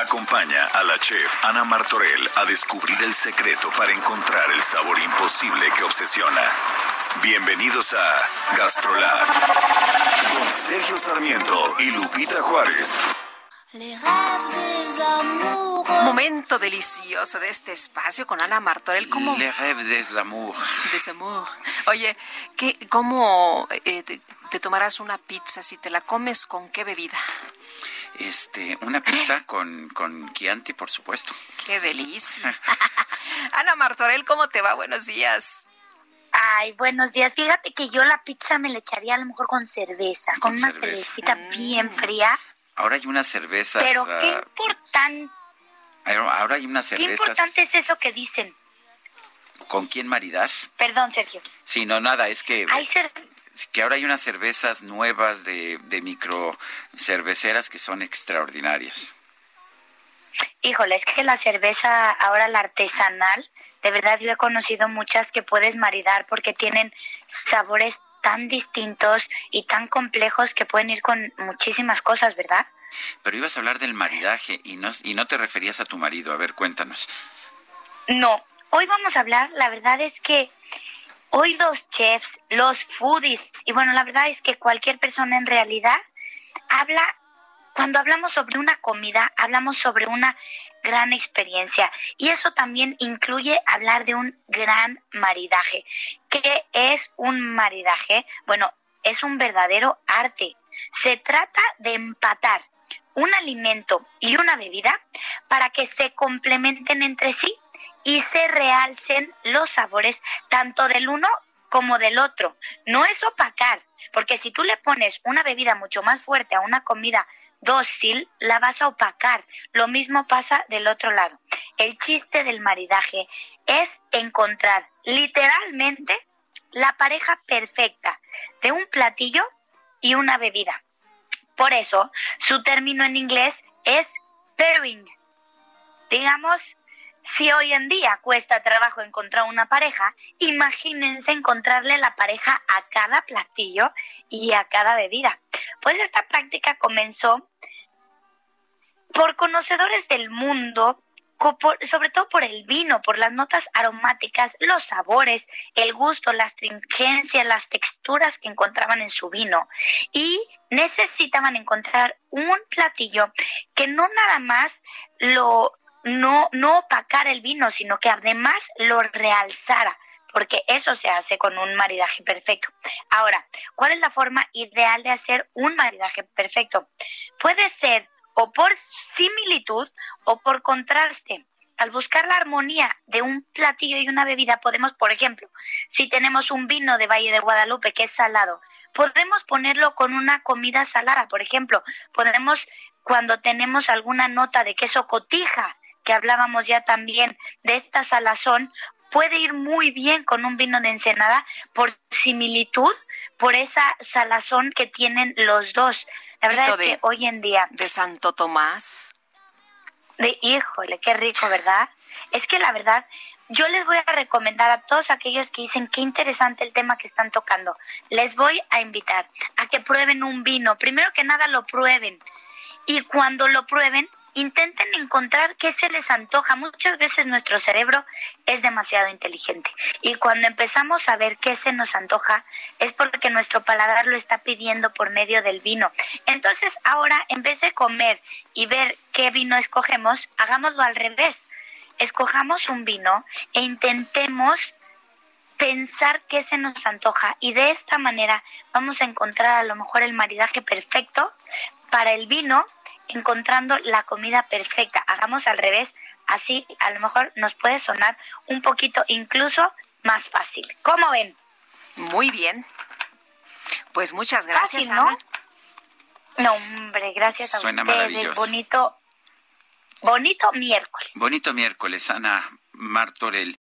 Acompaña a la chef Ana Martorell a descubrir el secreto para encontrar el sabor imposible que obsesiona. Bienvenidos a Gastrolab con Sergio Sarmiento y Lupita Juárez. Momento delicioso de este espacio con Ana Martorell. ¿Cómo? Le rêve des amours. Des amours. Oye, ¿qué, ¿cómo eh, te, te tomarás una pizza si te la comes con qué bebida? Este, una pizza con, con Chianti, por supuesto. ¡Qué delicia! Ana Martorell, ¿cómo te va? Buenos días. Ay, buenos días. Fíjate que yo la pizza me la echaría a lo mejor con cerveza, con, una cervecita bien fría. Ahora hay unas cervezas. Pero ah, qué importante, ahora hay unas qué cervezas. importante es eso que dicen. ¿Con quién maridar? Perdón, Sergio. Sí, no, nada, es que, Hay cer- que ahora hay unas cervezas nuevas de, de micro cerveceras que son extraordinarias. Híjole, es que la cerveza, ahora la artesanal, de verdad yo he conocido muchas que puedes maridar porque tienen sabores tan distintos y tan complejos que pueden ir con muchísimas cosas, ¿verdad? Pero ibas a hablar del maridaje y no, y no te referías a tu marido. A ver, cuéntanos. No, hoy vamos a hablar, la verdad es que hoy los chefs, los foodies, y bueno, la verdad es que cualquier persona en realidad habla, cuando hablamos sobre una comida, hablamos sobre una gran experiencia. Y eso también incluye hablar de un gran maridaje. ¿Qué es un maridaje? Bueno, es un verdadero arte. Se trata de empatar un alimento y una bebida para que se complementen entre sí y se realcen los sabores tanto del uno como del otro. No es opacar, porque si tú le pones una bebida mucho más fuerte a una comida dócil, la vas a opacar. Lo mismo pasa del otro lado. El chiste del maridaje es encontrar literalmente la pareja perfecta de un platillo y una bebida. Por eso, su término en inglés es pairing. Digamos, si hoy en día cuesta trabajo encontrar una pareja, imagínense encontrarle la pareja a cada platillo y a cada bebida. Pues esta práctica comenzó por conocedores del mundo, sobre todo por el vino, por las notas aromáticas, los sabores, el gusto, la astringencia, las texturas que encontraban en su vino. Y necesitaban encontrar un platillo que no nada más lo no, no opacara el vino, sino que además lo realzara, porque eso se hace con un maridaje perfecto. Ahora, ¿cuál es la forma ideal de hacer un maridaje perfecto? Puede ser o por similitud o por contraste. Al buscar la armonía de un platillo y una bebida, podemos, por ejemplo, si tenemos un vino de Valle de Guadalupe que es salado, podemos ponerlo con una comida salada. Por ejemplo, podemos, cuando tenemos alguna nota de queso cotija, que hablábamos ya también de esta salazón, puede ir muy bien con un vino de ensenada por similitud, por esa salazón que tienen los dos. La verdad es que hoy en día De Santo Tomás. de híjole, qué rico, ¿verdad? Es que la verdad, yo les voy a recomendar a todos aquellos que dicen qué interesante el tema que están tocando. Les voy a invitar a que prueben un vino. Primero que nada lo prueben. Y cuando lo prueben, intenten encontrar qué se les antoja. Muchas veces nuestro cerebro es demasiado inteligente. Y cuando empezamos a ver qué se nos antoja, es porque nuestro paladar lo está pidiendo por medio del vino. Entonces, ahora, en vez de comer y ver qué vino escogemos, hagámoslo al revés. Escojamos un vino e intentemos pensar qué se nos antoja y de esta manera vamos a encontrar a lo mejor el maridaje perfecto para el vino, encontrando la comida perfecta. Hagamos al revés, así a lo mejor nos puede sonar un poquito incluso más fácil. ¿Cómo ven? Muy bien. Pues muchas gracias, Fácil, ¿no? Ana. No, hombre, gracias a Suena ustedes. maravilloso. Bonito, bonito miércoles. Bonito miércoles, Ana Martorell.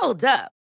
Hold up.